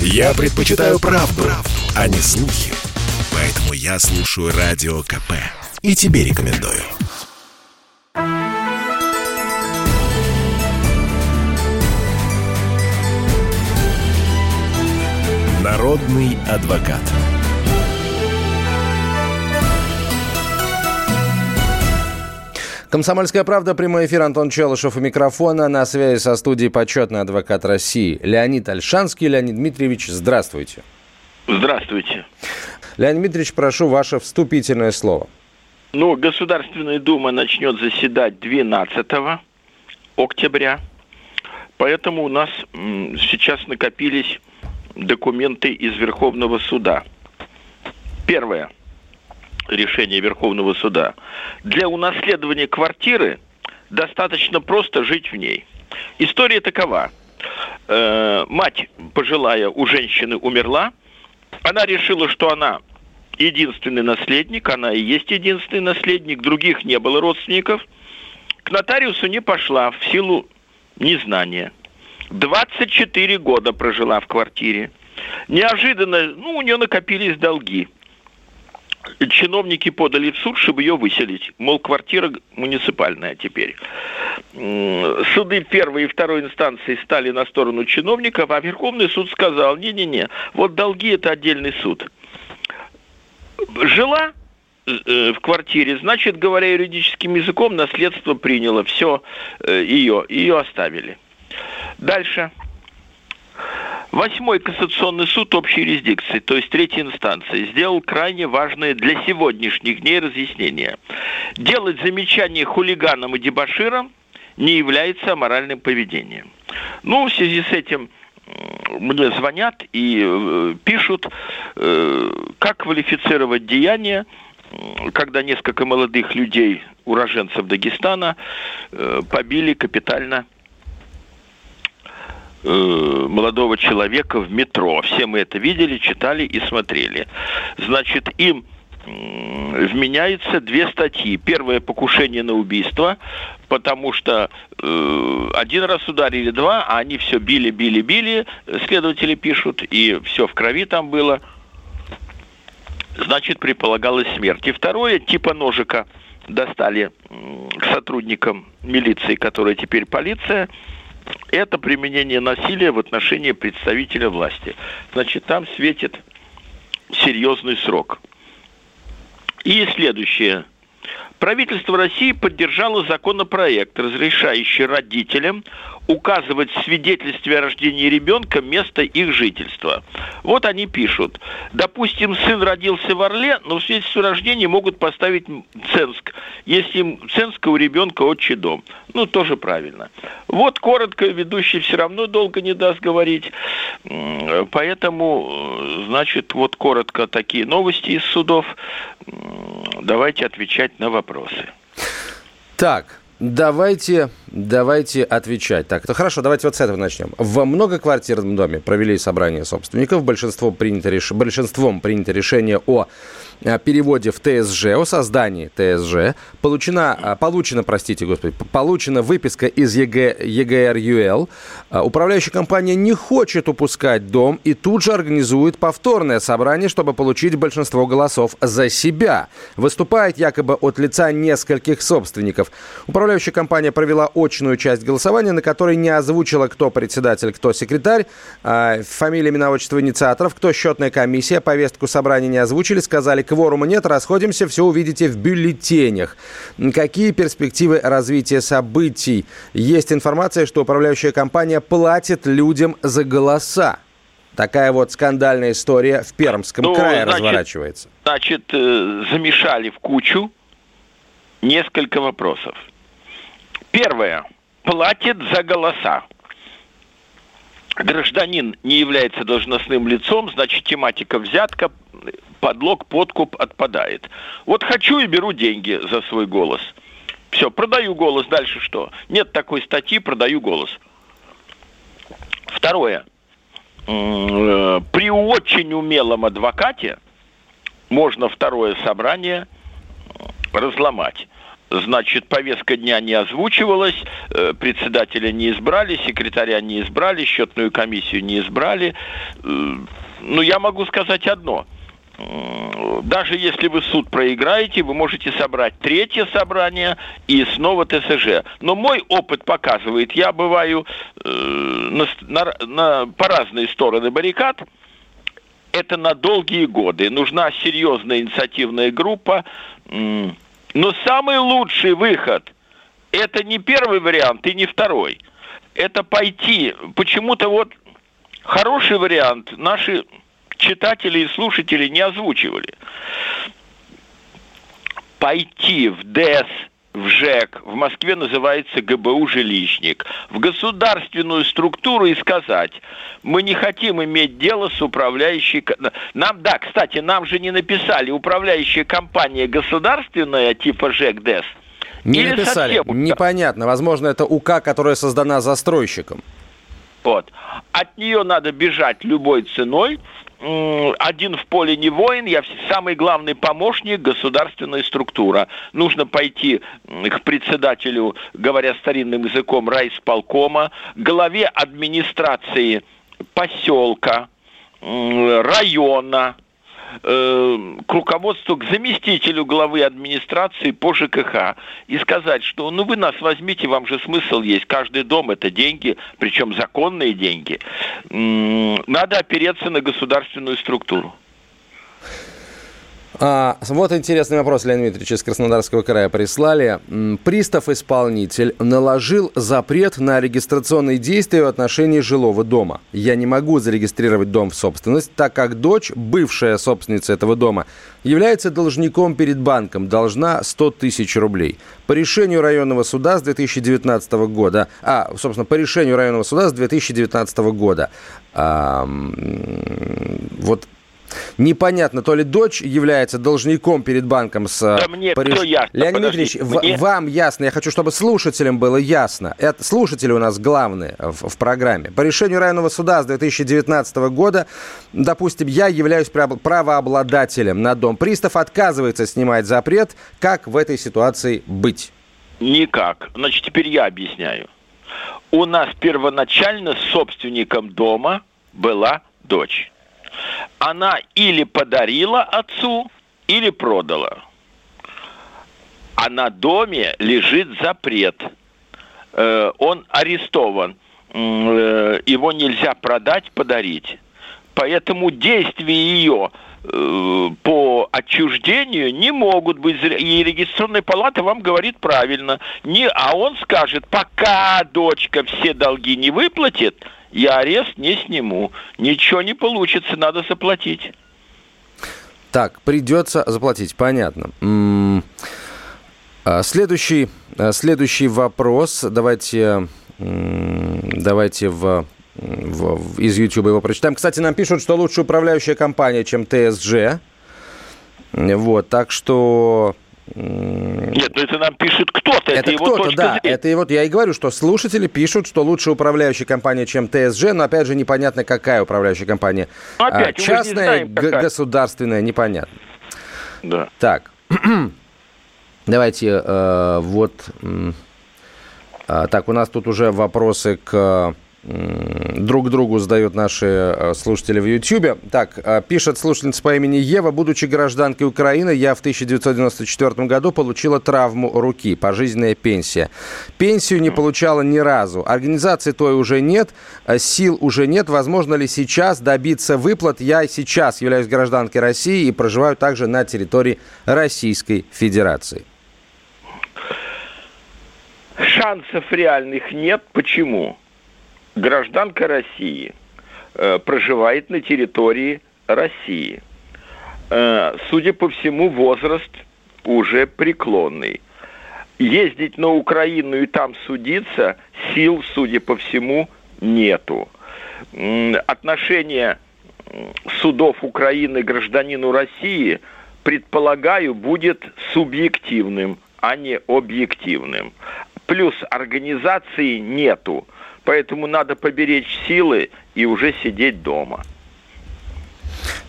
Я предпочитаю правду, правду, а не слухи. Поэтому я слушаю Радио КП. И тебе рекомендую. Народный адвокат. Комсомольская правда, прямой эфир, Антон Челышев у микрофона. На связи со студией почетный адвокат России Леонид Альшанский. Леонид Дмитриевич, здравствуйте. Здравствуйте. Леонид Дмитриевич, прошу ваше вступительное слово. Ну, Государственная Дума начнет заседать 12 октября. Поэтому у нас сейчас накопились документы из Верховного суда. Первое решение Верховного суда. Для унаследования квартиры достаточно просто жить в ней. История такова. Э, мать пожилая у женщины умерла. Она решила, что она единственный наследник, она и есть единственный наследник, других не было родственников. К нотариусу не пошла в силу незнания. 24 года прожила в квартире. Неожиданно, ну, у нее накопились долги – чиновники подали в суд, чтобы ее выселить. Мол, квартира муниципальная теперь. Суды первой и второй инстанции стали на сторону чиновников, а Верховный суд сказал, не-не-не, вот долги это отдельный суд. Жила э, в квартире, значит, говоря юридическим языком, наследство приняло все э, ее, ее оставили. Дальше. Восьмой кассационный суд общей юрисдикции, то есть третьей инстанции, сделал крайне важное для сегодняшних дней разъяснение. Делать замечания хулиганам и дебаширам не является аморальным поведением. Ну, в связи с этим мне звонят и э, пишут, э, как квалифицировать деяние, когда несколько молодых людей, уроженцев Дагестана, э, побили капитально Э, молодого человека в метро. Все мы это видели, читали и смотрели. Значит, им вменяется две статьи. Первое покушение на убийство, потому что э, один раз ударили два, а они все били, били, били, следователи пишут, и все в крови там было. Значит, предполагалась смерть. И второе, типа ножика достали к сотрудникам милиции, которая теперь полиция, это применение насилия в отношении представителя власти. Значит, там светит серьезный срок. И следующее. Правительство России поддержало законопроект, разрешающий родителям указывать в свидетельстве о рождении ребенка место их жительства. Вот они пишут. Допустим, сын родился в Орле, но в свидетельстве о рождении могут поставить Ценск, если Ценска у ребенка отчий дом. Ну, тоже правильно. Вот коротко, ведущий все равно долго не даст говорить. Поэтому, э, значит, вот коротко такие новости из судов. Давайте отвечать на вопросы. Так, Давайте, давайте отвечать. Так, то хорошо, давайте вот с этого начнем. В многоквартирном доме провели собрание собственников. Большинство принято реш... Большинством принято решение о переводе в ТСЖ, о создании ТСЖ, получена, э, получена, простите, господи, получена выписка из ЕГ, ЕГРЮЛ. Э, управляющая компания не хочет упускать дом и тут же организует повторное собрание, чтобы получить большинство голосов за себя. Выступает якобы от лица нескольких собственников. Управляющая компания провела очную часть голосования, на которой не озвучила, кто председатель, кто секретарь, фамилия, имена, отчество инициаторов, кто счетная комиссия, повестку собрания не озвучили, сказали, кворума нет, расходимся, все увидите в бюллетенях. Какие перспективы развития событий? Есть информация, что управляющая компания платит людям за голоса. Такая вот скандальная история в Пермском ну, крае значит, разворачивается. Значит, э, замешали в кучу несколько вопросов. Первое. Платит за голоса. Гражданин не является должностным лицом, значит, тематика взятка, подлог, подкуп отпадает. Вот хочу и беру деньги за свой голос. Все, продаю голос. Дальше что? Нет такой статьи, продаю голос. Второе. Э, при очень умелом адвокате можно второе собрание разломать. Значит, повестка дня не озвучивалась, э, председателя не избрали, секретаря не избрали, счетную комиссию не избрали. Э, ну, я могу сказать одно. Даже если вы суд проиграете, вы можете собрать третье собрание и снова ТСЖ. Но мой опыт показывает, я бываю э, на, на, на, по разные стороны баррикад, это на долгие годы. Нужна серьезная инициативная группа. Но самый лучший выход – это не первый вариант и не второй. Это пойти. Почему-то вот хороший вариант наши читатели и слушатели не озвучивали. Пойти в ДЭС в ЖЭК, в Москве называется ГБУ «Жилищник», в государственную структуру и сказать, мы не хотим иметь дело с управляющей... Нам, да, кстати, нам же не написали управляющая компания государственная типа ЖЭК ДЭС. Не Или написали, непонятно. Возможно, это УК, которая создана застройщиком. Вот. От нее надо бежать любой ценой, один в поле не воин, я самый главный помощник, государственная структура. Нужно пойти к председателю, говоря старинным языком, райисполкома, главе администрации поселка, района, к руководству, к заместителю главы администрации по ЖКХ и сказать, что ну вы нас возьмите, вам же смысл есть, каждый дом это деньги, причем законные деньги. Надо опереться на государственную структуру. А, вот интересный вопрос, Леонид Дмитриевич из Краснодарского края прислали. Пристав-исполнитель наложил запрет на регистрационные действия в отношении жилого дома. Я не могу зарегистрировать дом в собственность, так как дочь, бывшая собственница этого дома, является должником перед банком, должна 100 тысяч рублей. По решению районного суда с 2019 года, а, собственно, по решению районного суда с 2019 года, а, вот Непонятно, то ли дочь является должником перед банком с... Да мне Париж... ясно, Леонид Дмитриевич, мне... вам ясно, я хочу, чтобы слушателям было ясно. Это слушатели у нас главные в, в программе. По решению районного суда с 2019 года, допустим, я являюсь правообладателем на дом. Пристав отказывается снимать запрет. Как в этой ситуации быть? Никак. Значит, теперь я объясняю. У нас первоначально собственником дома была дочь она или подарила отцу, или продала. А на доме лежит запрет. Э, он арестован. Э, его нельзя продать, подарить. Поэтому действия ее э, по отчуждению не могут быть. И регистрационная палата вам говорит правильно. Не, а он скажет, пока дочка все долги не выплатит, я арест не сниму. Ничего не получится, надо заплатить. Так, придется заплатить, понятно. А, следующий, а, следующий вопрос. Давайте, давайте в, в, из YouTube его прочитаем. Кстати, нам пишут, что лучше управляющая компания, чем ТСЖ. Вот, так что нет, ну это нам пишет кто-то, это, это его кто-то, точка да, зрения. Это и вот я и говорю, что слушатели пишут, что лучше управляющая компания, чем ТСЖ, но опять же непонятно, какая управляющая компания. Ну, опять, а, частная, знаем, г- государственная, непонятно. Да. Так, давайте э, вот... Э, так, у нас тут уже вопросы к друг другу задают наши э, слушатели в YouTube. Так, э, пишет слушательница по имени Ева. Будучи гражданкой Украины, я в 1994 году получила травму руки, пожизненная пенсия. Пенсию не получала ни разу. Организации той уже нет, э, сил уже нет. Возможно ли сейчас добиться выплат? Я сейчас являюсь гражданкой России и проживаю также на территории Российской Федерации. Шансов реальных нет. Почему? Гражданка России э, проживает на территории России. Э, судя по всему, возраст уже преклонный. Ездить на Украину и там судиться сил, судя по всему, нету. Отношение судов Украины гражданину России, предполагаю, будет субъективным, а не объективным. Плюс организации нету. Поэтому надо поберечь силы и уже сидеть дома.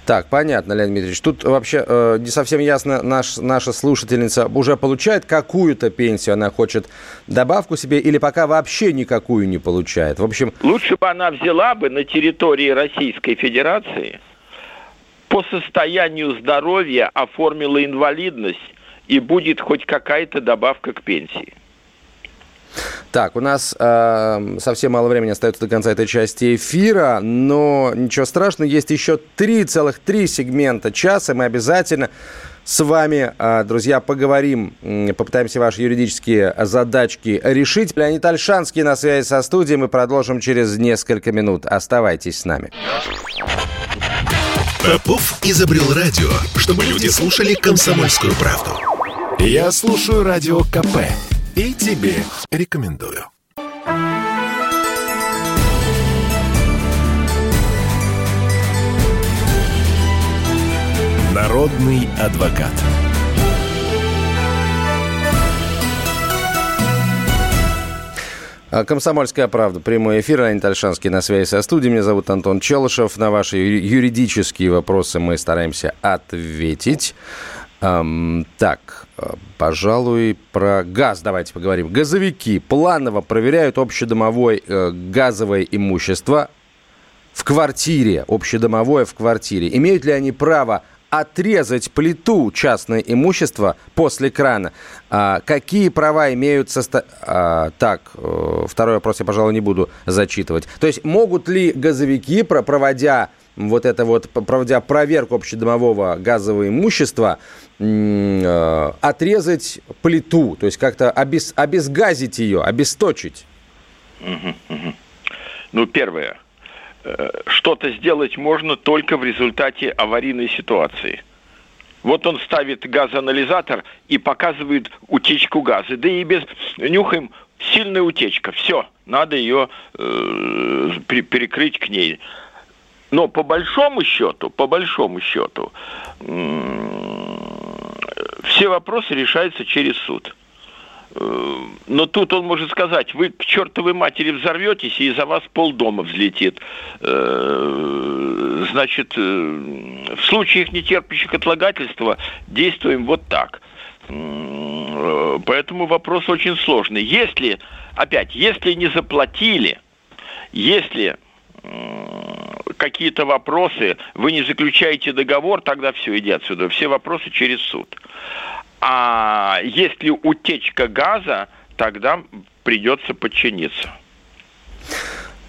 Так, понятно, Леонид Дмитриевич. Тут вообще э, не совсем ясно, наш, наша слушательница уже получает какую-то пенсию, она хочет добавку себе или пока вообще никакую не получает. В общем... Лучше бы она взяла бы на территории Российской Федерации по состоянию здоровья оформила инвалидность и будет хоть какая-то добавка к пенсии. Так, у нас э, совсем мало времени остается до конца этой части эфира, но ничего страшного, есть еще три целых три сегмента часа, мы обязательно с вами, э, друзья, поговорим, попытаемся ваши юридические задачки решить. Леонид Альшанский на связи со студией, мы продолжим через несколько минут. Оставайтесь с нами. Попов изобрел радио, чтобы люди слушали комсомольскую правду. Я слушаю радио КП и тебе рекомендую. Народный адвокат. А, Комсомольская правда. Прямой эфир. Леонид Альшанский на связи со студией. Меня зовут Антон Челышев. На ваши юридические вопросы мы стараемся ответить. Эм, так, пожалуй, про газ давайте поговорим. Газовики планово проверяют общедомовое э, газовое имущество в квартире, общедомовое в квартире. Имеют ли они право отрезать плиту частное имущество после крана. А, какие права имеют состо... а, Так, э, второй вопрос я, пожалуй, не буду зачитывать. То есть могут ли газовики, проводя вот это вот, проводя проверку общедомового газового имущества, э, отрезать плиту, то есть как-то обез... обезгазить ее, обесточить? Ну, первое – Э, что-то сделать можно только в результате аварийной ситуации. Вот он ставит газоанализатор и показывает утечку газа. Да и без нюхаем сильная утечка. Все, надо ее э, перекрыть к ней. Но по большому счету, по большому счету, э, все вопросы решаются через суд. Э, но тут он может сказать, вы к чертовой матери взорветесь, и за вас полдома взлетит. Э, значит, э, в случаях нетерпящих отлагательства действуем вот так. Поэтому вопрос очень сложный. Если, опять, если не заплатили, если какие-то вопросы, вы не заключаете договор, тогда все, иди отсюда. Все вопросы через суд. А если утечка газа, тогда придется подчиниться.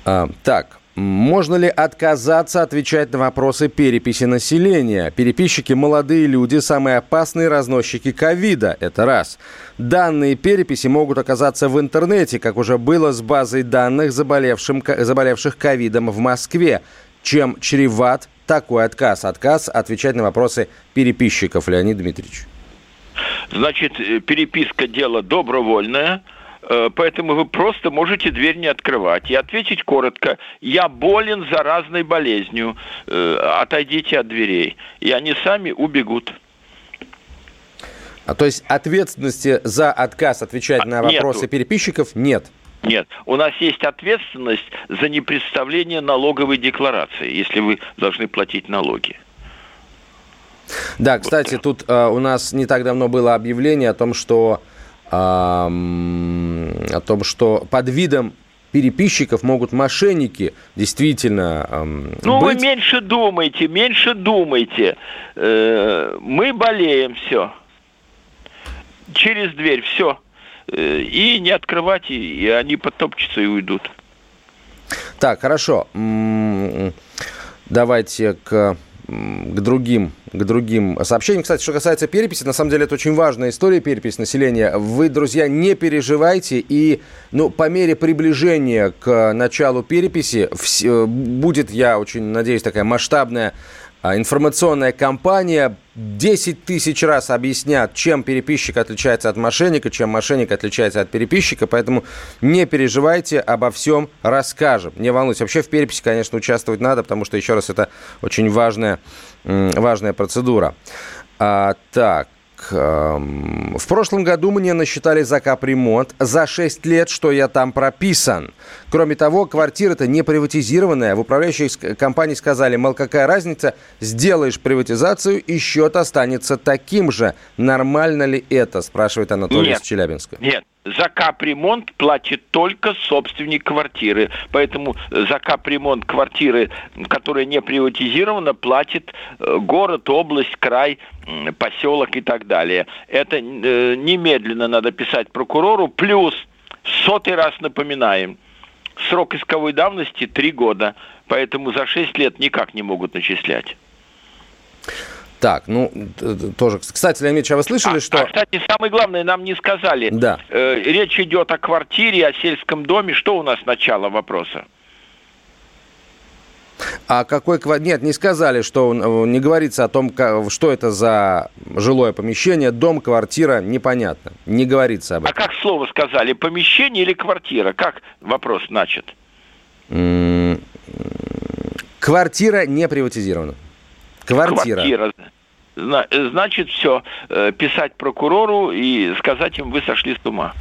А, так, можно ли отказаться отвечать на вопросы переписи населения? Переписчики – молодые люди, самые опасные разносчики ковида. Это раз. Данные переписи могут оказаться в интернете, как уже было с базой данных заболевшим, заболевших ковидом в Москве. Чем чреват такой отказ? Отказ отвечать на вопросы переписчиков, Леонид Дмитриевич. Значит, э, переписка дело добровольное, поэтому вы просто можете дверь не открывать и ответить коротко «Я болен заразной болезнью, э, отойдите от дверей». И они сами убегут. А то есть ответственности за отказ отвечать на вопросы Нету. переписчиков нет? Нет, у нас есть ответственность за непредставление налоговой декларации, если вы должны платить налоги. Да, кстати, тут э, у нас не так давно было объявление о том, что э, о том, что под видом переписчиков могут мошенники действительно эм, Ну, быть. вы меньше думайте, меньше думайте. Э, мы болеем, все. Через дверь, все. Э, и не открывать, и, и они потопчутся и уйдут. Так, хорошо. Давайте к к другим, к другим сообщениям. Кстати, что касается переписи, на самом деле это очень важная история, перепись населения. Вы, друзья, не переживайте, и ну, по мере приближения к началу переписи в, будет, я очень надеюсь, такая масштабная информационная кампания 10 тысяч раз объяснят, чем переписчик отличается от мошенника, чем мошенник отличается от переписчика, поэтому не переживайте, обо всем расскажем. Не волнуйтесь. Вообще в переписи, конечно, участвовать надо, потому что, еще раз, это очень важная, важная процедура. А, так, в прошлом году мне насчитали за капремонт за 6 лет, что я там прописан. Кроме того, квартира-то не приватизированная. В управляющей компании сказали, мол, какая разница, сделаешь приватизацию, и счет останется таким же. Нормально ли это, спрашивает Анатолий нет, из Челябинска. Нет, за капремонт платит только собственник квартиры. Поэтому за капремонт квартиры, которая не приватизирована, платит э, город, область, край, поселок и так далее. Это э, немедленно надо писать прокурору. Плюс, сотый раз напоминаем, срок исковой давности три года. Поэтому за шесть лет никак не могут начислять. Так, ну, тоже. Кстати, Леонид а вы слышали, а, что... А, кстати, самое главное, нам не сказали. Да. Э, речь идет о квартире, о сельском доме. Что у нас начало вопроса? А какой Нет, не сказали, что э, не говорится о том, что это за жилое помещение, дом, квартира, непонятно. Не говорится об а этом. А как слово сказали, помещение или квартира? Как вопрос начат? Квартира не приватизирована. Квартира. Квартира. Значит, все, э, писать прокурору и сказать им, вы сошли с ума.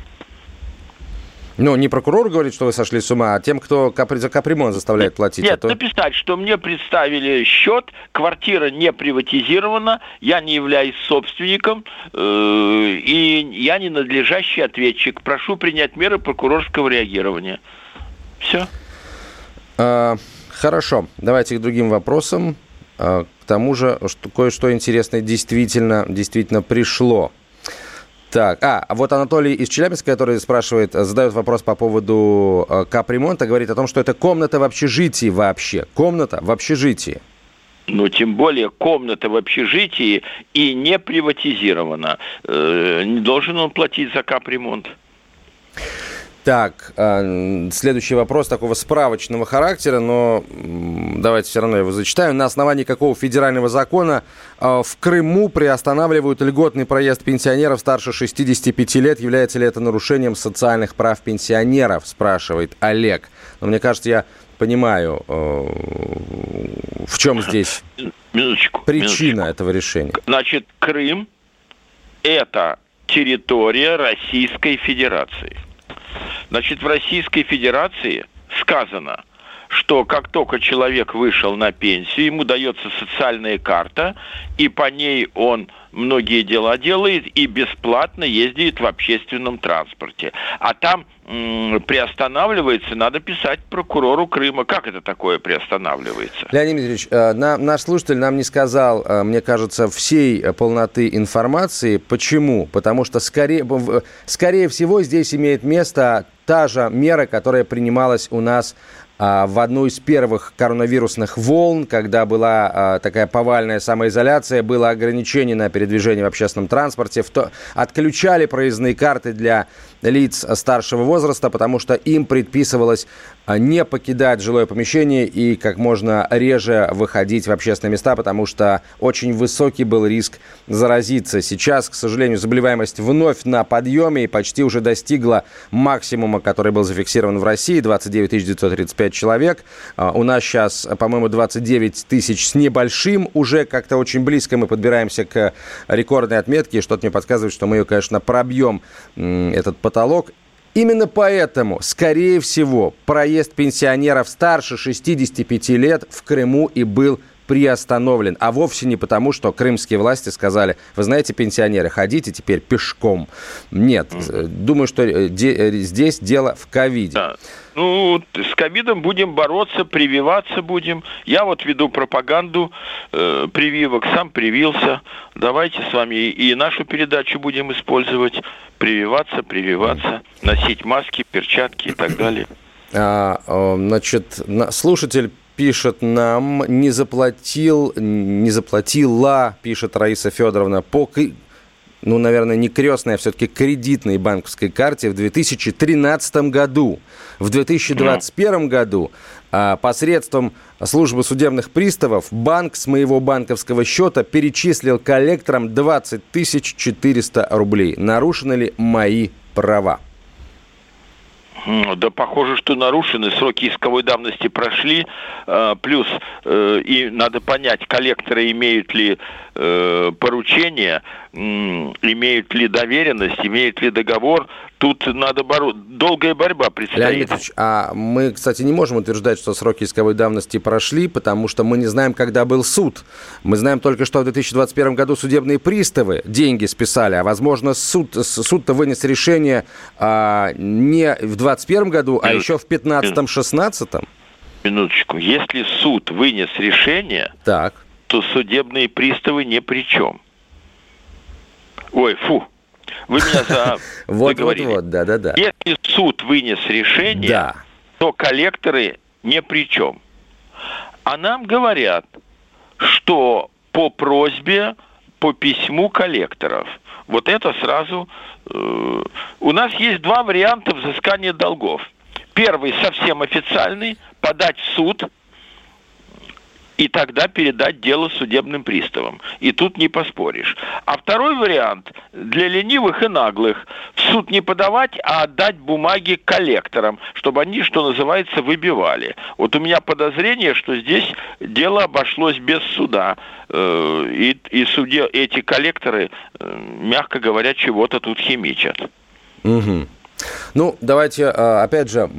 Ну, не прокурор говорит, что вы сошли с ума, а тем, кто капри, за капремонт заставляет платить. Нет, а то... написать, что мне представили счет, квартира не приватизирована, я не являюсь собственником, э, и я не надлежащий ответчик. Прошу принять меры прокурорского реагирования. Все. А, хорошо, давайте к другим вопросам. А, к тому же, что кое-что интересное действительно, действительно пришло. Так, а, вот Анатолий из Челябинска, который спрашивает, задает вопрос по поводу э, капремонта, говорит о том, что это комната в общежитии вообще. Комната в общежитии. Ну, тем более комната в общежитии и не приватизирована. Э, не должен он платить за капремонт. Так, а, следующий вопрос такого справочного характера, но давайте все равно его зачитаю. На основании какого федерального закона а, в Крыму приостанавливают льготный проезд пенсионеров старше 65 лет? Является ли это нарушением социальных прав пенсионеров, спрашивает Олег. Но мне кажется, я понимаю, а, в чем здесь минуточку, причина минуточку. этого решения. Значит, Крым – это территория Российской Федерации. Значит, в Российской Федерации сказано, что как только человек вышел на пенсию, ему дается социальная карта, и по ней он многие дела делает и бесплатно ездит в общественном транспорте. А там приостанавливается, надо писать прокурору Крыма. Как это такое приостанавливается? Леонид Дмитриевич, э, на, наш слушатель нам не сказал, э, мне кажется, всей полноты информации. Почему? Потому что скорее, скорее всего здесь имеет место та же мера, которая принималась у нас в одну из первых коронавирусных волн, когда была а, такая повальная самоизоляция, было ограничение на передвижение в общественном транспорте, отключали проездные карты для лиц старшего возраста, потому что им предписывалось а, не покидать жилое помещение и как можно реже выходить в общественные места, потому что очень высокий был риск заразиться. Сейчас, к сожалению, заболеваемость вновь на подъеме и почти уже достигла максимума, который был зафиксирован в России, 29 935 5 человек. А, у нас сейчас, по-моему, 29 тысяч с небольшим. Уже как-то очень близко мы подбираемся к рекордной отметке. Что-то мне подсказывает, что мы ее, конечно, пробьем, этот потолок. Именно поэтому, скорее всего, проезд пенсионеров старше 65 лет в Крыму и был приостановлен, а вовсе не потому, что крымские власти сказали, вы знаете, пенсионеры, ходите теперь пешком. Нет, mm-hmm. думаю, что э, де- э, здесь дело в ковиде. Да. Ну, с ковидом будем бороться, прививаться будем. Я вот веду пропаганду э, прививок, сам привился. Давайте с вами и нашу передачу будем использовать. Прививаться, прививаться, носить маски, перчатки и так далее. А, значит, слушатель пишет нам, не заплатил, не заплатила, пишет Раиса Федоровна, по, ну, наверное, не крестной, а все-таки кредитной банковской карте в 2013 году. В 2021 году а, посредством службы судебных приставов банк с моего банковского счета перечислил коллекторам 20 400 рублей. Нарушены ли мои права? Да, похоже, что нарушены, сроки исковой давности прошли, э, плюс э, и надо понять, коллекторы имеют ли э, поручение, имеют ли доверенность, имеют ли договор. Тут надо боро... долгая борьба предстоит. Леонид Ильич, а мы, кстати, не можем утверждать, что сроки исковой давности прошли, потому что мы не знаем, когда был суд. Мы знаем только, что в 2021 году судебные приставы деньги списали, а, возможно, суд, суд-то вынес решение а, не в 2021 году, а еще в 2015-2016. Минуточку. Если суд вынес решение, так. То судебные приставы ни при чем. Ой, фу, вы меня за... Вот, вот, вот, да, да, да. Если суд вынес решение, да. то коллекторы ни при чем. А нам говорят, что по просьбе, по письму коллекторов. Вот это сразу... Э, у нас есть два варианта взыскания долгов. Первый совсем официальный, подать в суд – и тогда передать дело судебным приставам. И тут не поспоришь. А второй вариант для ленивых и наглых в суд не подавать, а отдать бумаги коллекторам, чтобы они, что называется, выбивали. Вот у меня подозрение, что здесь дело обошлось без суда. Э, и, и суде, эти коллекторы, э, мягко говоря, чего-то тут химичат. Угу. Ну, давайте, э, опять же,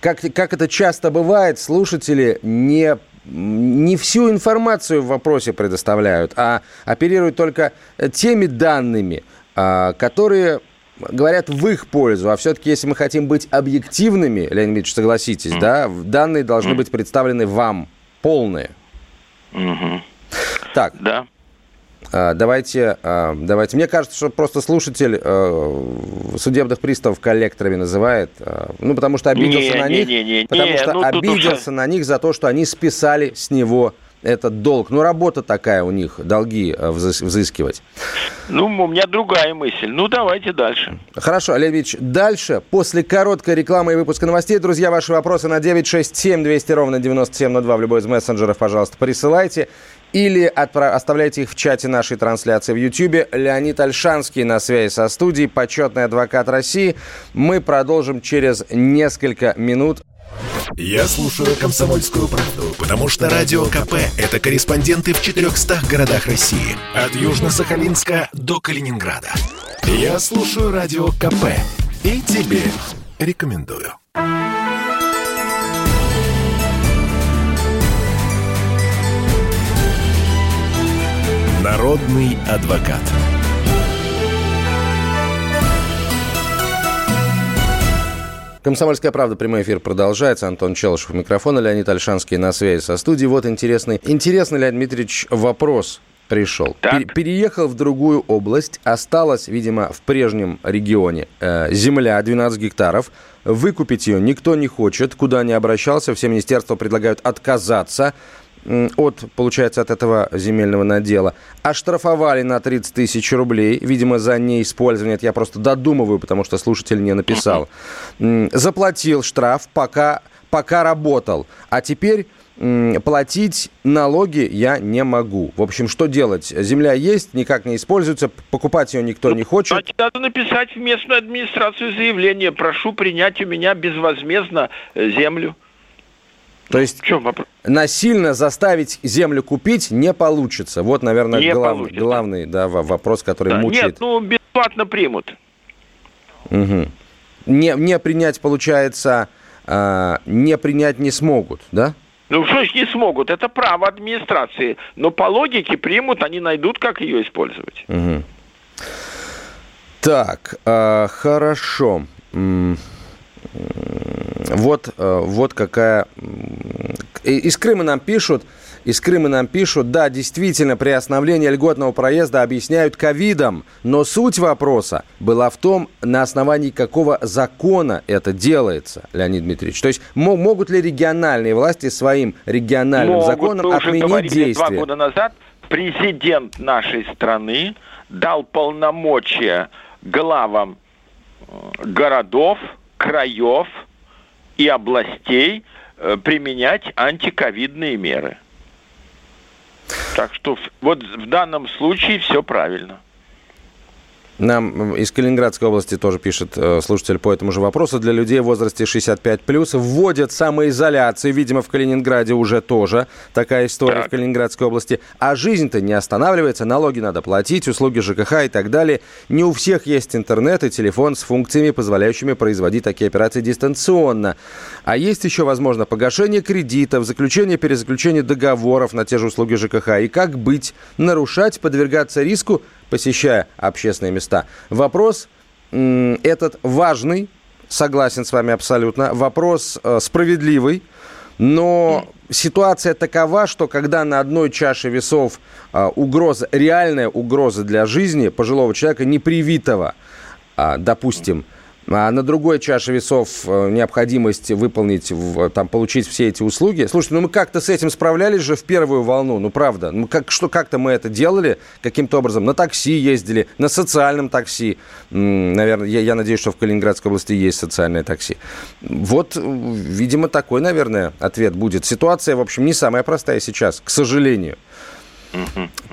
как, как это часто бывает, слушатели не не всю информацию в вопросе предоставляют, а оперируют только теми данными, а, которые говорят в их пользу. А все-таки, если мы хотим быть объективными, Леонид Ильич, согласитесь, mm. да, данные должны быть представлены вам, полные. Mm-hmm. Так. Да. А, давайте, а, давайте. Мне кажется, что просто слушатель э, судебных приставов коллекторами называет, э, ну, потому что обиделся не, на них, не, не, потому не, что ну, обиделся уже... на них за то, что они списали с него этот долг. Ну, работа такая у них, долги э, взыскивать. Ну, у меня другая мысль. Ну, давайте дальше. Хорошо, Олег Ильич, дальше, после короткой рекламы и выпуска новостей, друзья, ваши вопросы на 967 200 ровно 9702 в любой из мессенджеров, пожалуйста, присылайте или отправ... оставляйте их в чате нашей трансляции в YouTube. Леонид Альшанский на связи со студией, почетный адвокат России. Мы продолжим через несколько минут. Я слушаю «Комсомольскую правду», потому что «Радио КП» — это корреспонденты в 400 городах России. От Южно-Сахалинска до Калининграда. Я слушаю «Радио КП» и тебе рекомендую. Народный адвокат. Комсомольская правда, прямой эфир продолжается. Антон Челышев у микрофона, Леонид Альшанский на связи со студией. Вот интересный, интересный, Леонид Дмитриевич, вопрос пришел. Пер, переехал в другую область, осталась, видимо, в прежнем регионе э, земля 12 гектаров. Выкупить ее никто не хочет, куда не обращался, все министерства предлагают отказаться от, получается, от этого земельного надела. Оштрафовали на 30 тысяч рублей, видимо, за неиспользование. Это я просто додумываю, потому что слушатель не написал. Заплатил штраф, пока, пока работал. А теперь платить налоги я не могу. В общем, что делать? Земля есть, никак не используется, покупать ее никто ну, не хочет. Значит, надо написать в местную администрацию заявление. Прошу принять у меня безвозмездно э, землю. То есть в чем вопрос? насильно заставить землю купить не получится. Вот, наверное, не глав, получится. главный да, вопрос, который да, мучает. Нет, ну, бесплатно примут. Угу. Не, не принять, получается, э, не принять не смогут, да? Ну, что ж не смогут? Это право администрации. Но по логике примут, они найдут, как ее использовать. Угу. Так, э, хорошо. Вот, э, вот какая... Из Крыма нам пишут, из Крыма нам пишут, да, действительно, при остановлении льготного проезда объясняют ковидом, но суть вопроса была в том, на основании какого закона это делается, Леонид Дмитриевич. То есть могут ли региональные власти своим региональным могут, законом отменить действия? Два года назад президент нашей страны дал полномочия главам э, городов, краев и областей э, применять антиковидные меры. Так что вот в данном случае все правильно. Нам из Калининградской области тоже пишет э, слушатель по этому же вопросу. Для людей в возрасте 65 плюс вводят самоизоляцию. Видимо, в Калининграде уже тоже такая история так. в Калининградской области. А жизнь-то не останавливается. Налоги надо платить, услуги ЖКХ и так далее. Не у всех есть интернет и телефон с функциями, позволяющими производить такие операции дистанционно. А есть еще, возможно, погашение кредитов, заключение, перезаключение договоров на те же услуги ЖКХ. И как быть? Нарушать, подвергаться риску – посещая общественные места. Вопрос этот важный, согласен с вами абсолютно. Вопрос э, справедливый, но ситуация такова, что когда на одной чаше весов э, угроза, реальная угроза для жизни пожилого человека, не привитого, а, допустим, а на другой чаше весов э, необходимость выполнить, там, получить все эти услуги. Слушайте, ну мы как-то с этим справлялись же в первую волну, ну правда. Ну как, что, как-то мы это делали каким-то образом. На такси ездили, на социальном такси. Наверное, я, я надеюсь, что в Калининградской области есть социальное такси. Вот, видимо, такой, наверное, ответ будет. Ситуация, в общем, не самая простая сейчас, к сожалению.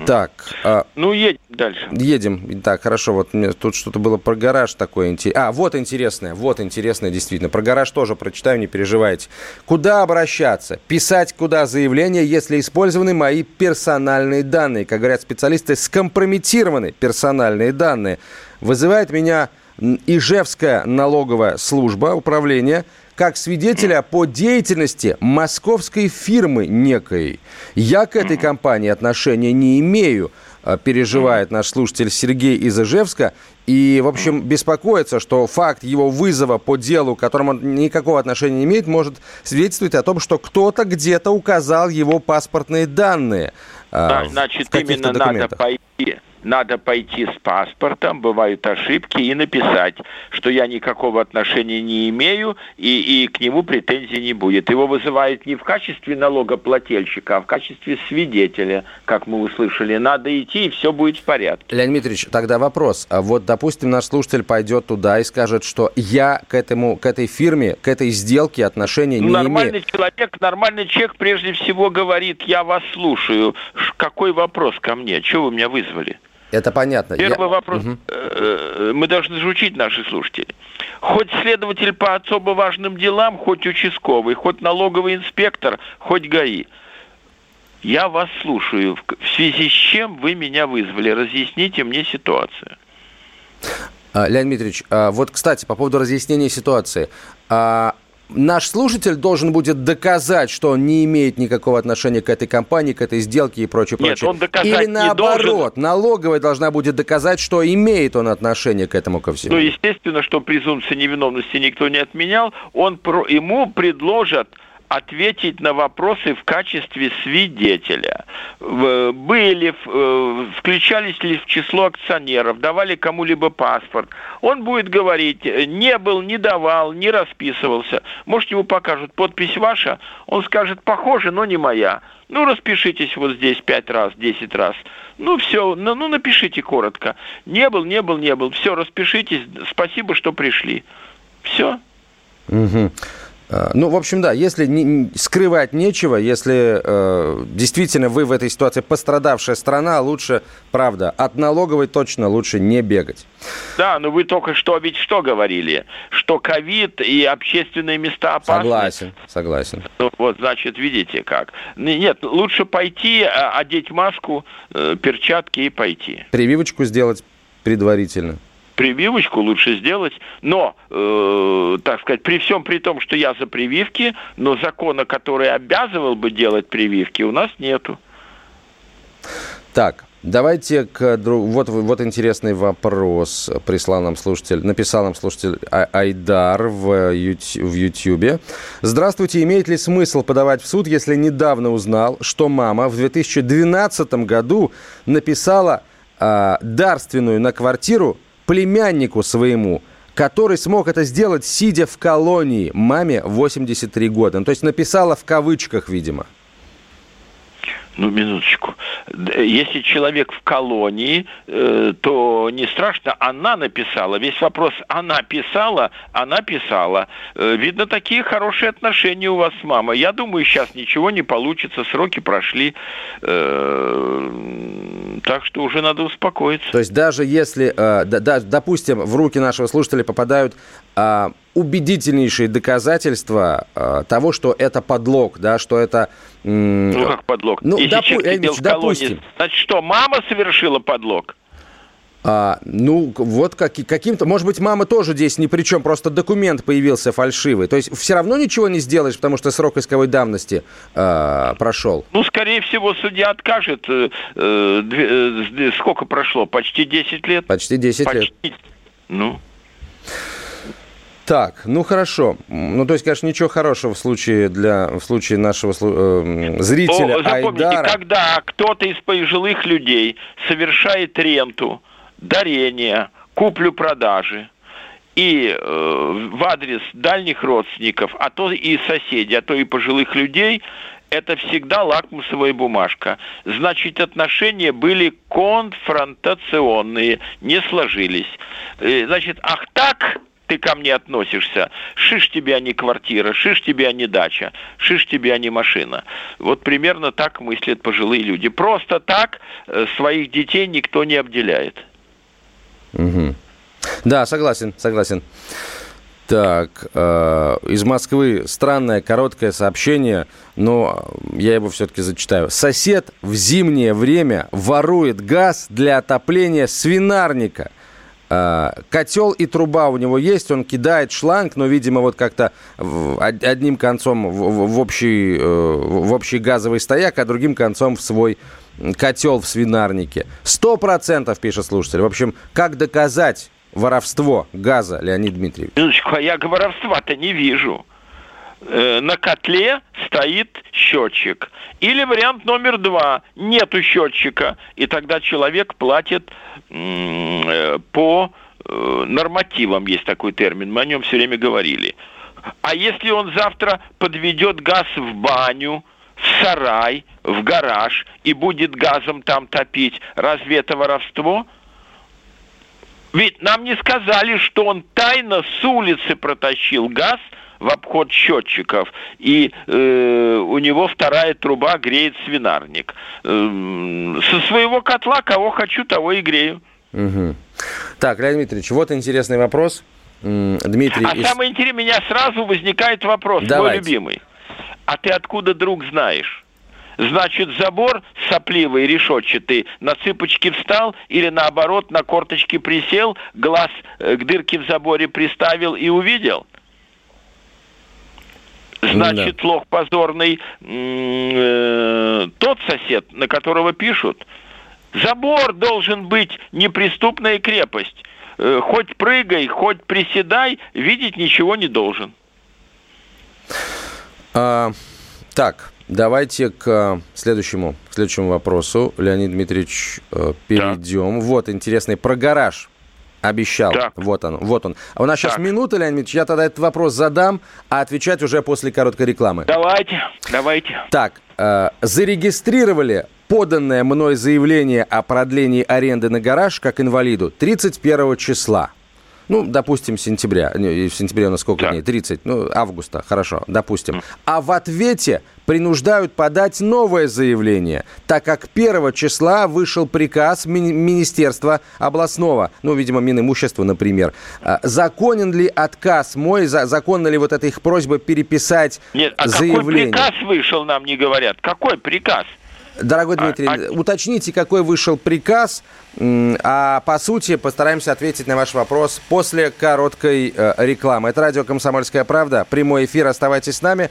Так. А, ну, едем дальше. Едем. Так, хорошо. Вот мне тут что-то было про гараж такое. А, вот интересное. Вот интересное, действительно. Про гараж тоже прочитаю, не переживайте. Куда обращаться? Писать куда заявление, если использованы мои персональные данные? Как говорят специалисты, скомпрометированы персональные данные. Вызывает меня Ижевская налоговая служба управления – как свидетеля по деятельности московской фирмы некой. Я к этой компании отношения не имею, э, переживает наш слушатель Сергей из Ижевска. И, в общем, беспокоится, что факт его вызова по делу, к которому он никакого отношения не имеет, может свидетельствовать о том, что кто-то где-то указал его паспортные данные. Э, да, значит, именно документах. надо пойти надо пойти с паспортом, бывают ошибки, и написать, что я никакого отношения не имею, и, и к нему претензий не будет. Его вызывают не в качестве налогоплательщика, а в качестве свидетеля, как мы услышали. Надо идти, и все будет в порядке. Леонид Дмитриевич, тогда вопрос. А вот, допустим, наш слушатель пойдет туда и скажет, что я к, этому, к этой фирме, к этой сделке отношения не нормальный имею. Человек, нормальный человек прежде всего говорит, я вас слушаю. Какой вопрос ко мне? Чего вы меня вызвали? Это понятно. Первый Я... вопрос. Угу. Мы должны же учить наших слушателей. Хоть следователь по особо важным делам, хоть участковый, хоть налоговый инспектор, хоть ГАИ. Я вас слушаю. В связи с чем вы меня вызвали? Разъясните мне ситуацию. А, Леонид Дмитриевич, а, вот, кстати, по поводу разъяснения ситуации наш слушатель должен будет доказать, что он не имеет никакого отношения к этой компании, к этой сделке и прочее, Нет, прочее. Он доказать Или наоборот, не должен. налоговая должна будет доказать, что имеет он отношение к этому ко всему. Ну, естественно, что презумпция невиновности никто не отменял. Он, ему предложат ответить на вопросы в качестве свидетеля. Были, э, включались ли в число акционеров, давали кому-либо паспорт. Он будет говорить, не был, не давал, не расписывался. Может, ему покажут подпись ваша, он скажет, похоже, но не моя. Ну, распишитесь вот здесь пять раз, десять раз. Ну, все, ну, ну, напишите коротко. Не был, не был, не был. Все, распишитесь. Спасибо, что пришли. Все. Угу. Э, ну, в общем, да, если не, скрывать нечего, если э, действительно вы в этой ситуации пострадавшая страна, лучше, правда, от налоговой точно лучше не бегать. Да, но вы только что ведь что говорили? Что ковид и общественные места опасны. Согласен, согласен. Ну, вот, значит, видите как. Нет, лучше пойти, а, одеть маску, э, перчатки и пойти. Прививочку сделать предварительно прививочку лучше сделать, но, э, так сказать, при всем при том, что я за прививки, но закона, который обязывал бы делать прививки, у нас нету. Так, Давайте к вот вот интересный вопрос прислал нам слушатель, написал нам слушатель а, Айдар в Ютьюбе. Здравствуйте, имеет ли смысл подавать в суд, если недавно узнал, что мама в 2012 году написала э, дарственную на квартиру племяннику своему, который смог это сделать, сидя в колонии, маме 83 года. Ну, то есть написала в кавычках, видимо. Ну, минуточку. Если человек в колонии, э, то не страшно, она написала. Весь вопрос, она писала, она писала. Э, видно, такие хорошие отношения у вас с мамой. Я думаю, сейчас ничего не получится, сроки прошли. Э, так что уже надо успокоиться. То есть даже если, допустим, в руки нашего слушателя попадают убедительнейшие доказательства э, того, что это подлог, да, что это... ну, как подлог? Ну, Если допу- человек в допустим. Колонии, значит, что, мама совершила подлог? А, ну, вот как, каким-то... Может быть, мама тоже здесь ни при чем, просто документ появился фальшивый. То есть все равно ничего не сделаешь, потому что срок исковой давности э, прошел? Ну, скорее всего, судья откажет. Э, э, э, сколько прошло? Почти 10 лет? Почти 10 Почти. лет. Ну... Так, ну хорошо. Ну, то есть, конечно, ничего хорошего в случае, для, в случае нашего э, зрителя О, запомните, Айдара. когда кто-то из пожилых людей совершает ренту, дарение, куплю-продажи, и э, в адрес дальних родственников, а то и соседей, а то и пожилых людей, это всегда лакмусовая бумажка. Значит, отношения были конфронтационные, не сложились. Э, значит, ах так, ты ко мне относишься, шиш тебе, а не квартира, шиш тебе, а не дача, шиш тебе, а не машина. Вот примерно так мыслят пожилые люди. Просто так э, своих детей никто не обделяет. Угу. Да, согласен, согласен. Так, э, из Москвы странное короткое сообщение, но я его все-таки зачитаю. Сосед в зимнее время ворует газ для отопления свинарника – котел и труба у него есть, он кидает шланг, но, видимо, вот как-то одним концом в, общий, э, в общий газовый стояк, а другим концом в свой котел в свинарнике. Сто процентов, пишет слушатель. В общем, как доказать воровство газа, Леонид Дмитриевич? Минуточку, а я воровства-то не вижу. Э, на котле стоит счетчик. Или вариант номер два, нету счетчика, и тогда человек платит э, по э, нормативам, есть такой термин, мы о нем все время говорили. А если он завтра подведет газ в баню, в сарай, в гараж и будет газом там топить, разве это воровство? Ведь нам не сказали, что он тайно с улицы протащил газ – в обход счетчиков, и э, у него вторая труба греет свинарник. Э, со своего котла кого хочу, того и грею. Угу. Так, Леонид Дмитриевич, вот интересный вопрос. Дмитрий... А из... самое интересное, у меня сразу возникает вопрос, Давайте. мой любимый. А ты откуда, друг, знаешь? Значит, забор сопливый, решетчатый, на цыпочки встал или наоборот на корточки присел, глаз э, к дырке в заборе приставил и увидел? Значит, да. лох позорный э, тот сосед, на которого пишут. Забор должен быть неприступная крепость. Э, хоть прыгай, хоть приседай, видеть ничего не должен. А, так, давайте к следующему, к следующему вопросу. Леонид Дмитриевич, э, перейдем. Да. Вот, интересный, про гараж. Обещал. Так. Вот он, вот он. А у нас так. сейчас минута, Леонид Ильич, я тогда этот вопрос задам, а отвечать уже после короткой рекламы. Давайте, давайте. Так, э, зарегистрировали поданное мной заявление о продлении аренды на гараж как инвалиду 31 числа ну, допустим, сентября, в сентябре у нас сколько да. дней? 30, ну, августа, хорошо, допустим. А в ответе принуждают подать новое заявление, так как 1 числа вышел приказ ми- Министерства областного, ну, видимо, Минимущества, например. А, законен ли отказ мой, за- законна ли вот эта их просьба переписать Нет, а заявление? какой приказ вышел, нам не говорят. Какой приказ? Дорогой а, Дмитрий, а, уточните, какой вышел приказ, а по сути постараемся ответить на ваш вопрос после короткой э, рекламы. Это радио «Комсомольская правда», прямой эфир, оставайтесь с нами.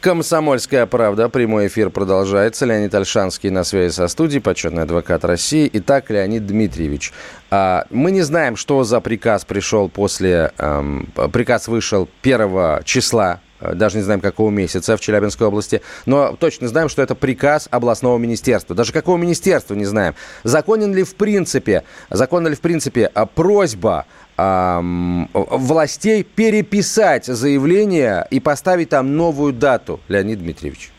Комсомольская правда. Прямой эфир продолжается. Леонид Альшанский на связи со студией, почетный адвокат России. Итак, Леонид Дмитриевич, а, мы не знаем, что за приказ пришел после... Эм, приказ вышел 1 числа э, даже не знаем, какого месяца в Челябинской области, но точно знаем, что это приказ областного министерства. Даже какого министерства не знаем. Законен ли в принципе, законна ли в принципе а, просьба властей переписать заявление и поставить там новую дату, Леонид Дмитриевич?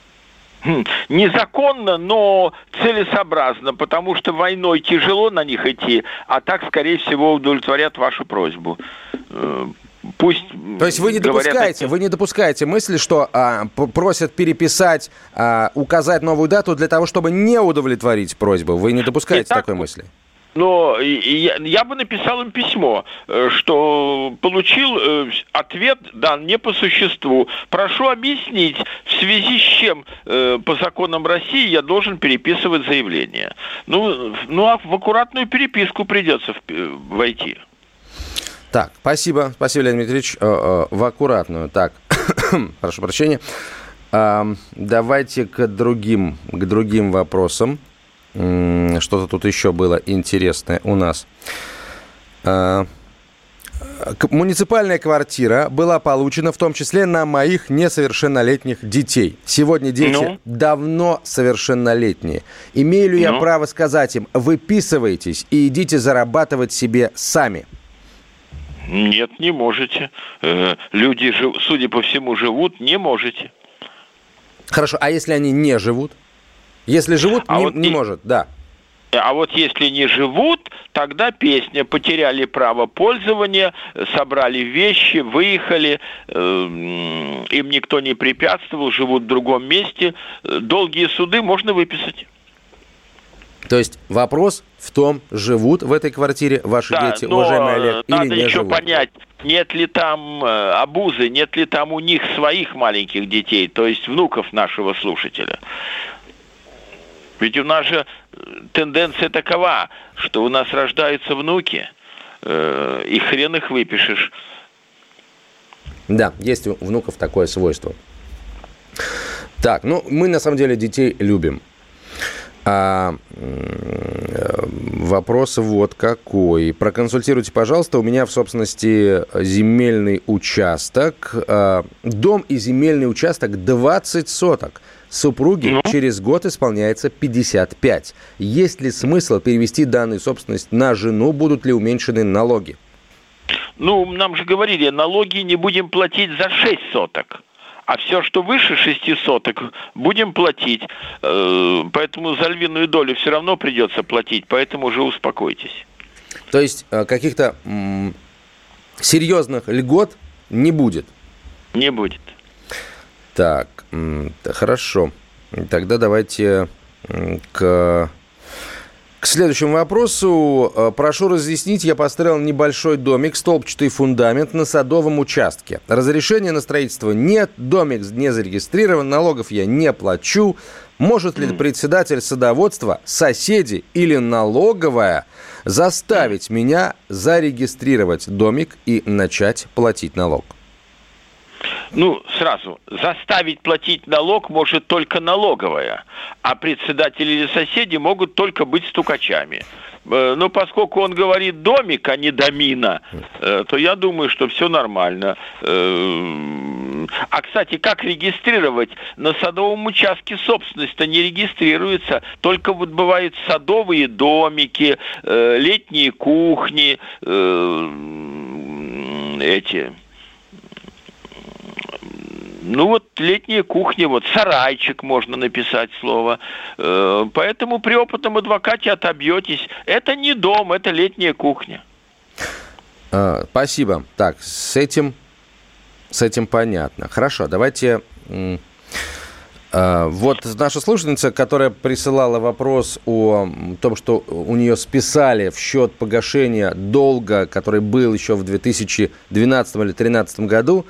Хм, незаконно, но целесообразно, потому что войной тяжело на них идти, а так, скорее всего, удовлетворят вашу просьбу. Э, пусть То есть вы не допускаете, вы не допускаете мысли, что а, просят переписать, а, указать новую дату для того, чтобы не удовлетворить просьбу. Вы не допускаете Итак, такой мысли? Но я, бы написал им письмо, э, что получил э, ответ дан не по существу. Прошу объяснить, в связи с чем э, по законам России я должен переписывать заявление. Ну, ну а в аккуратную переписку придется войти. Так, спасибо, спасибо, Леонид Дмитриевич, в аккуратную. Так, прошу прощения. Давайте к другим, к другим вопросам. Что-то тут еще было интересное у нас. А, муниципальная квартира была получена в том числе на моих несовершеннолетних детей. Сегодня дети ну? давно совершеннолетние. Имею ли ну? я право сказать им, выписывайтесь и идите зарабатывать себе сами? Нет, не можете. Э, люди, судя по всему, живут, не можете. Хорошо, а если они не живут? Если живут, а не, вот не и... может, да. А вот если не живут, тогда песня «Потеряли право пользования», собрали вещи, выехали, э, им никто не препятствовал, живут в другом месте. Долгие суды можно выписать. То есть вопрос в том, живут в этой квартире ваши да, дети, уважаемый Олег, надо или не еще живут? понять, нет ли там э, обузы, нет ли там у них своих маленьких детей, то есть внуков нашего слушателя. Ведь у нас же э, тенденция такова, что у нас рождаются внуки, э, и хрен их выпишешь. Да, есть у внуков такое свойство. Так, ну, мы на самом деле детей любим. А, вопрос вот какой. Проконсультируйте, пожалуйста, у меня в собственности земельный участок. А, дом и земельный участок 20 соток. Супруге ну? через год исполняется 55. Есть ли смысл перевести данную собственность на жену? Будут ли уменьшены налоги? Ну, нам же говорили, налоги не будем платить за 6 соток а все, что выше шести соток, будем платить. Э, поэтому за львиную долю все равно придется платить, поэтому уже успокойтесь. То есть э, каких-то серьезных льгот не будет? Не будет. Так, хорошо. Тогда давайте к к следующему вопросу. Э, прошу разъяснить, я построил небольшой домик, столбчатый фундамент на садовом участке. Разрешения на строительство нет, домик не зарегистрирован, налогов я не плачу. Может ли председатель садоводства, соседи или налоговая заставить меня зарегистрировать домик и начать платить налог? Ну, сразу, заставить платить налог может только налоговая, а председатели или соседи могут только быть стукачами. Э, но поскольку он говорит домик, а не домина, э, то я думаю, что все нормально. Э, а, кстати, как регистрировать? На садовом участке собственность-то не регистрируется. Только вот бывают садовые домики, летние кухни, эти ну вот летняя кухня, вот сарайчик можно написать слово. Э, поэтому при опытном адвокате отобьетесь. Это не дом, это летняя кухня. А, спасибо. Так, с этим, с этим понятно. Хорошо, давайте... А, вот наша слушательница, которая присылала вопрос о том, что у нее списали в счет погашения долга, который был еще в 2012 или 2013 году,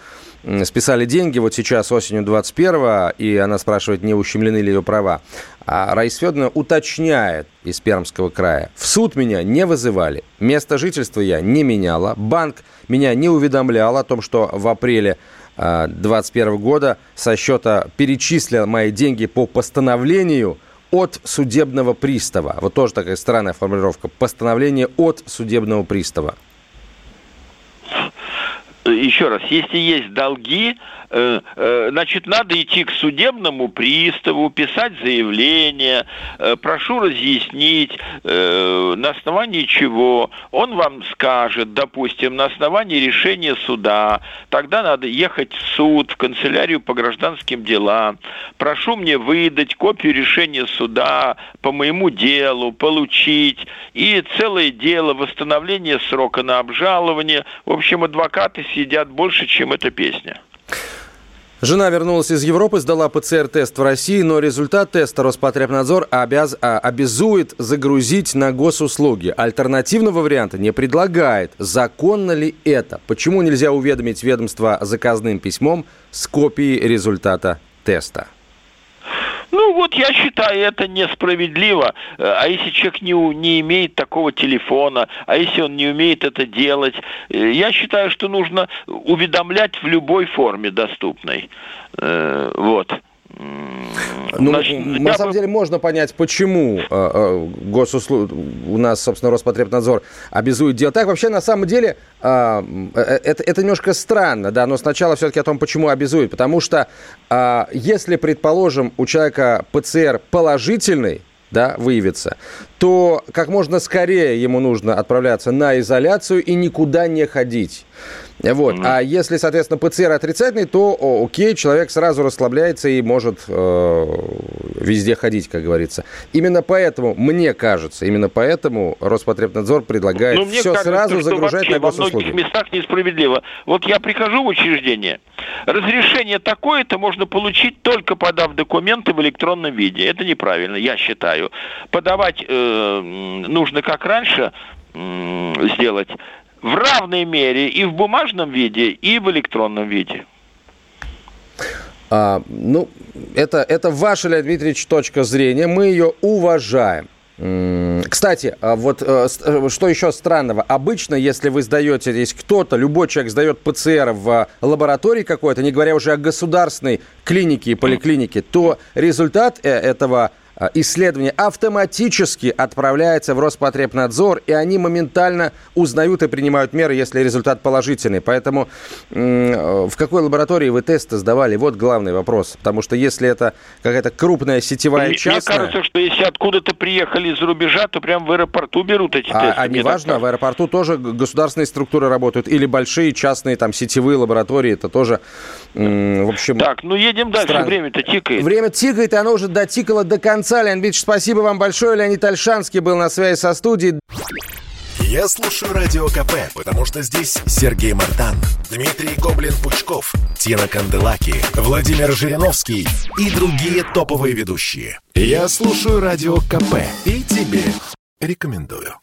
списали деньги вот сейчас осенью 21-го, и она спрашивает, не ущемлены ли ее права. А Раиса Федоровна уточняет из Пермского края. В суд меня не вызывали, место жительства я не меняла, банк меня не уведомлял о том, что в апреле 2021 года со счета перечислил мои деньги по постановлению от судебного пристава. Вот тоже такая странная формулировка. Постановление от судебного пристава. Еще раз, если есть долги, Э, э, значит, надо идти к судебному приставу, писать заявление, э, прошу разъяснить, на основании чего. Он вам скажет, допустим, на основании решения суда, тогда надо ехать в суд, в канцелярию по гражданским делам. Прошу мне выдать копию решения суда по моему делу, получить. И целое дело восстановления срока на обжалование. В общем, адвокаты сидят больше, чем эта песня. Жена вернулась из Европы, сдала ПЦР-тест в России, но результат теста Роспотребнадзор обяз... А, обязует загрузить на госуслуги. Альтернативного варианта не предлагает. Законно ли это? Почему нельзя уведомить ведомство заказным письмом с копией результата теста? Ну вот я считаю это несправедливо. Э, а если человек не, не имеет такого телефона, а если он не умеет это делать, э, я считаю, что нужно уведомлять в любой форме доступной. Э, вот. Ну, Значит, на самом бы... деле можно понять, почему э, э, госуслуг... у нас, собственно, Роспотребнадзор обязует делать так. Вообще, на самом деле, э, это, это немножко странно, да, но сначала все-таки о том, почему обязует. Потому что если, предположим, у человека ПЦР положительный, да, выявится, то как можно скорее ему нужно отправляться на изоляцию и никуда не ходить. Вот. Mm-hmm. А если, соответственно, ПЦР отрицательный, то о, окей, человек сразу расслабляется и может э, везде ходить, как говорится. Именно поэтому, мне кажется, именно поэтому Роспотребнадзор предлагает ну, все кажется, сразу загружать на госуслуги. во многих местах несправедливо. Вот я прихожу в учреждение, разрешение такое-то можно получить только подав документы в электронном виде. Это неправильно, я считаю. Подавать э, нужно как раньше сделать в равной мере и в бумажном виде, и в электронном виде. А, ну, это, это ваша, Леонид Дмитриевич, точка зрения. Мы ее уважаем. Кстати, а вот э, э, что еще странного. Обычно, если вы сдаете, здесь кто-то, любой человек сдает ПЦР в лаборатории какой-то, не говоря уже о государственной клинике и поликлинике, то результат э, этого исследование автоматически отправляется в Роспотребнадзор, и они моментально узнают и принимают меры, если результат положительный. Поэтому в какой лаборатории вы тесты сдавали? Вот главный вопрос. Потому что если это какая-то крупная сетевая мне, частная... Мне кажется, что если откуда-то приехали из рубежа, то прям в аэропорту берут эти а, тесты. А неважно, в аэропорту тоже государственные структуры работают. Или большие частные там сетевые лаборатории. Это тоже, в общем... Так, ну едем дальше. Странно. Время-то тикает. Время тикает, и оно уже дотикало до конца конца. Леонид Ильич, спасибо вам большое. Леонид Альшанский был на связи со студией. Я слушаю Радио КП, потому что здесь Сергей Мартан, Дмитрий Гоблин-Пучков, Тина Канделаки, Владимир Жириновский и другие топовые ведущие. Я слушаю Радио КП и тебе рекомендую.